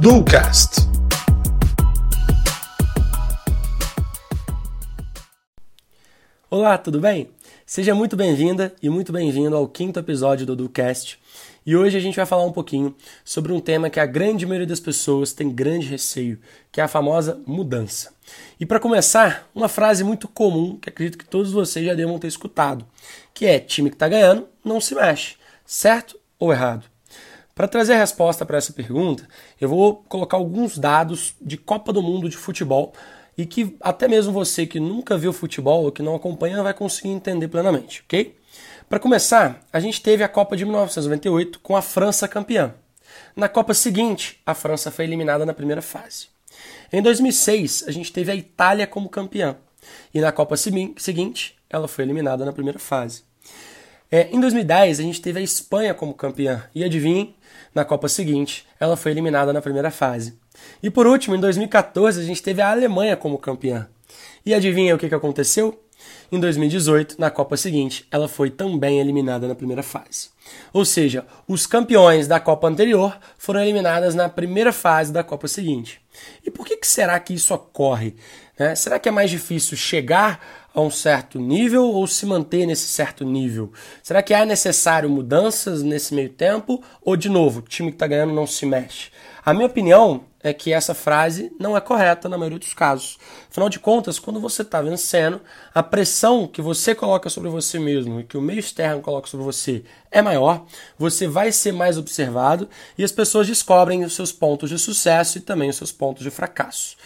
Ducast. Olá, tudo bem? Seja muito bem-vinda e muito bem-vindo ao quinto episódio do Ducast. E hoje a gente vai falar um pouquinho sobre um tema que a grande maioria das pessoas tem grande receio, que é a famosa mudança. E para começar, uma frase muito comum que acredito que todos vocês já devam ter escutado, que é time que está ganhando não se mexe, certo ou errado? Para trazer a resposta para essa pergunta, eu vou colocar alguns dados de Copa do Mundo de futebol e que até mesmo você que nunca viu futebol ou que não acompanha vai conseguir entender plenamente, ok? Para começar, a gente teve a Copa de 1998 com a França campeã. Na Copa seguinte, a França foi eliminada na primeira fase. Em 2006, a gente teve a Itália como campeã. E na Copa seguinte, ela foi eliminada na primeira fase. É, em 2010, a gente teve a Espanha como campeã. E adivinhem, na Copa seguinte, ela foi eliminada na primeira fase. E por último, em 2014, a gente teve a Alemanha como campeã. E adivinha o que, que aconteceu? Em 2018, na Copa seguinte, ela foi também eliminada na primeira fase. Ou seja, os campeões da Copa anterior foram eliminados na primeira fase da Copa seguinte. E por que, que será que isso ocorre? Né? Será que é mais difícil chegar a um certo nível ou se manter nesse certo nível? Será que é necessário mudanças nesse meio tempo? Ou, de novo, o time que está ganhando não se mexe? A minha opinião é que essa frase não é correta na maioria dos casos. Afinal de contas, quando você está vencendo, a pressão que você coloca sobre você mesmo e que o meio externo coloca sobre você é maior, você vai ser mais observado e as pessoas descobrem os seus pontos de sucesso e também os seus pontos de fracasso.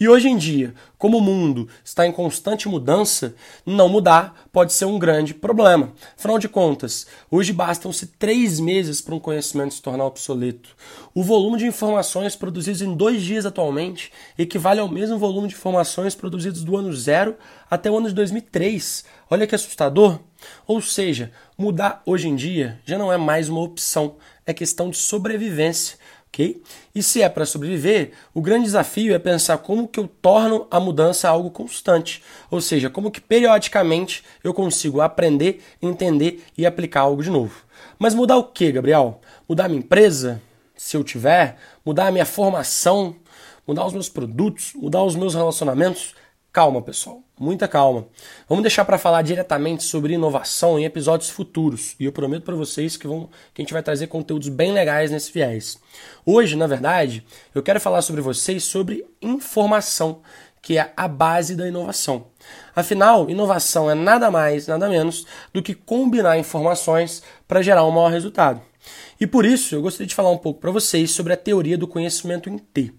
E hoje em dia, como o mundo está em constante mudança, não mudar pode ser um grande problema. Afinal de contas, hoje bastam-se três meses para um conhecimento se tornar obsoleto. O volume de informações produzidas em dois dias atualmente equivale ao mesmo volume de informações produzidas do ano zero até o ano de 2003. Olha que assustador! Ou seja, mudar hoje em dia já não é mais uma opção, é questão de sobrevivência ok? E se é para sobreviver, o grande desafio é pensar como que eu torno a mudança algo constante, ou seja, como que periodicamente eu consigo aprender, entender e aplicar algo de novo. Mas mudar o que, Gabriel? Mudar minha empresa, se eu tiver, mudar a minha formação, mudar os meus produtos, mudar os meus relacionamentos? Calma, pessoal, muita calma. Vamos deixar para falar diretamente sobre inovação em episódios futuros. E eu prometo para vocês que, vão, que a gente vai trazer conteúdos bem legais nesse viés. Hoje, na verdade, eu quero falar sobre vocês sobre informação, que é a base da inovação. Afinal, inovação é nada mais, nada menos do que combinar informações para gerar um maior resultado. E por isso, eu gostaria de falar um pouco para vocês sobre a teoria do conhecimento em T.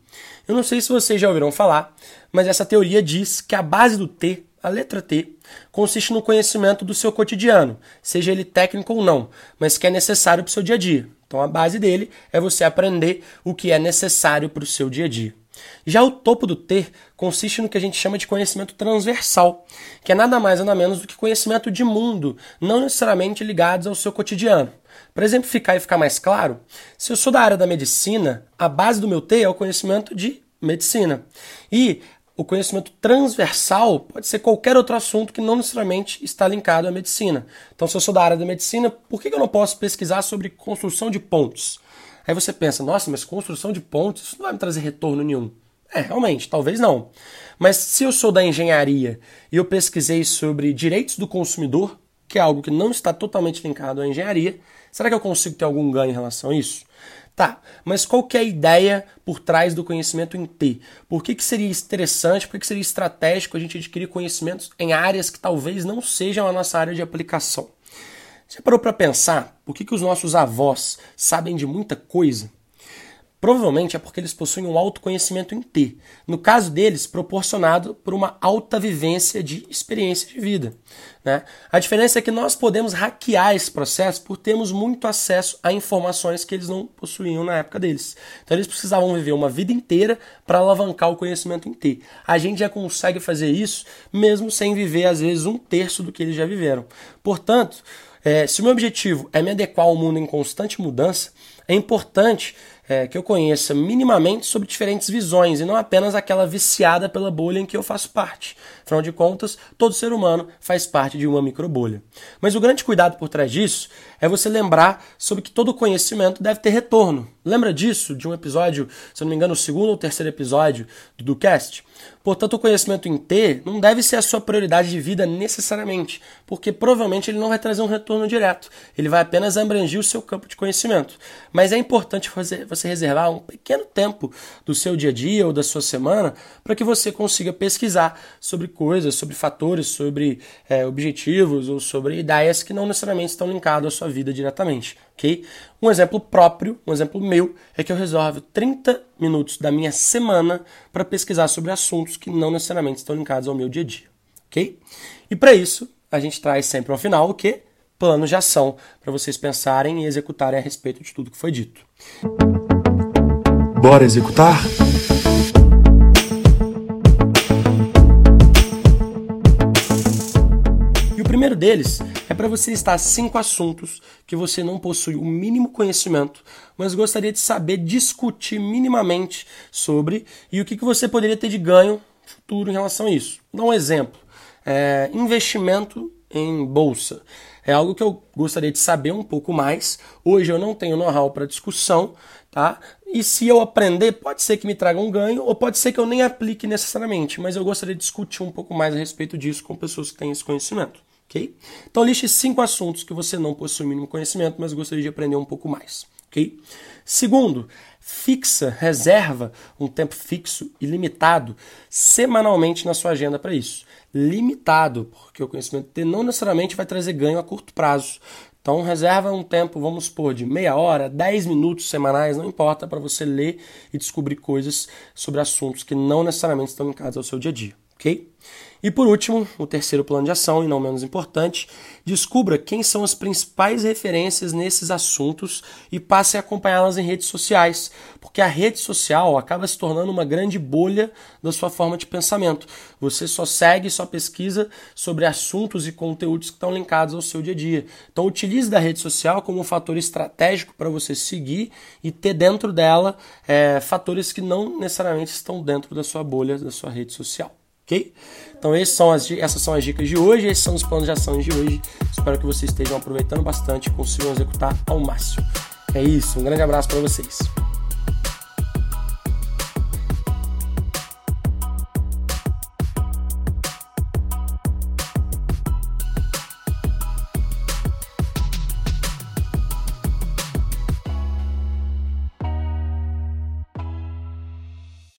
Eu não sei se vocês já ouviram falar, mas essa teoria diz que a base do T, a letra T, consiste no conhecimento do seu cotidiano, seja ele técnico ou não, mas que é necessário para o seu dia a dia. Então a base dele é você aprender o que é necessário para o seu dia a dia. Já o topo do T consiste no que a gente chama de conhecimento transversal, que é nada mais nada menos do que conhecimento de mundo, não necessariamente ligados ao seu cotidiano. Para exemplificar e ficar mais claro, se eu sou da área da medicina, a base do meu T é o conhecimento de medicina. E o conhecimento transversal pode ser qualquer outro assunto que não necessariamente está linkado à medicina. Então, se eu sou da área da medicina, por que eu não posso pesquisar sobre construção de pontes? Aí você pensa, nossa, mas construção de pontes, isso não vai me trazer retorno nenhum. É, realmente, talvez não. Mas se eu sou da engenharia e eu pesquisei sobre direitos do consumidor, que é algo que não está totalmente linkado à engenharia, será que eu consigo ter algum ganho em relação a isso? Tá, mas qual que é a ideia por trás do conhecimento em T? Por que, que seria interessante, por que, que seria estratégico a gente adquirir conhecimentos em áreas que talvez não sejam a nossa área de aplicação? Você parou para pensar por que, que os nossos avós sabem de muita coisa? Provavelmente é porque eles possuem um autoconhecimento em T. No caso deles, proporcionado por uma alta vivência de experiência de vida. Né? A diferença é que nós podemos hackear esse processo por termos muito acesso a informações que eles não possuíam na época deles. Então eles precisavam viver uma vida inteira para alavancar o conhecimento em T. A gente já consegue fazer isso mesmo sem viver, às vezes, um terço do que eles já viveram. Portanto, é, se o meu objetivo é me adequar ao mundo em constante mudança, é importante é, que eu conheça minimamente sobre diferentes visões e não apenas aquela viciada pela bolha em que eu faço parte. Afinal de contas, todo ser humano faz parte de uma microbolha. Mas o grande cuidado por trás disso é você lembrar sobre que todo conhecimento deve ter retorno. Lembra disso, de um episódio, se eu não me engano, o segundo ou terceiro episódio do DuCast? Portanto, o conhecimento em T não deve ser a sua prioridade de vida necessariamente, porque provavelmente ele não vai trazer um retorno direto. Ele vai apenas abranger o seu campo de conhecimento. Mas é importante você reservar um pequeno tempo do seu dia a dia ou da sua semana para que você consiga pesquisar sobre coisas, sobre fatores, sobre é, objetivos ou sobre ideias que não necessariamente estão linkadas à sua vida diretamente. Um exemplo próprio, um exemplo meu, é que eu resolvo 30 minutos da minha semana para pesquisar sobre assuntos que não necessariamente estão linkados ao meu dia a dia. ok? E para isso, a gente traz sempre ao final o que? Planos de ação, para vocês pensarem e executarem a respeito de tudo que foi dito. Bora executar? Primeiro deles é para você listar cinco assuntos que você não possui o mínimo conhecimento, mas gostaria de saber discutir minimamente sobre e o que, que você poderia ter de ganho futuro em relação a isso. Vou dar um exemplo. É, investimento em bolsa. É algo que eu gostaria de saber um pouco mais. Hoje eu não tenho know-how para discussão, tá? E se eu aprender, pode ser que me traga um ganho, ou pode ser que eu nem aplique necessariamente, mas eu gostaria de discutir um pouco mais a respeito disso com pessoas que têm esse conhecimento. Ok? Então liste cinco assuntos que você não possui mínimo conhecimento, mas gostaria de aprender um pouco mais. ok? Segundo, fixa, reserva um tempo fixo e limitado semanalmente na sua agenda para isso. Limitado, porque o conhecimento não necessariamente vai trazer ganho a curto prazo. Então reserva um tempo, vamos supor, de meia hora, 10 minutos semanais, não importa, para você ler e descobrir coisas sobre assuntos que não necessariamente estão ligados ao seu dia a dia, ok? E por último, o terceiro plano de ação, e não menos importante, descubra quem são as principais referências nesses assuntos e passe a acompanhá-las em redes sociais, porque a rede social acaba se tornando uma grande bolha da sua forma de pensamento. Você só segue, só pesquisa sobre assuntos e conteúdos que estão linkados ao seu dia a dia. Então utilize da rede social como um fator estratégico para você seguir e ter dentro dela é, fatores que não necessariamente estão dentro da sua bolha, da sua rede social ok? Então são as, essas são as dicas de hoje, esses são os planos de ação de hoje. Espero que vocês estejam aproveitando bastante e consigam executar ao máximo. É isso, um grande abraço para vocês.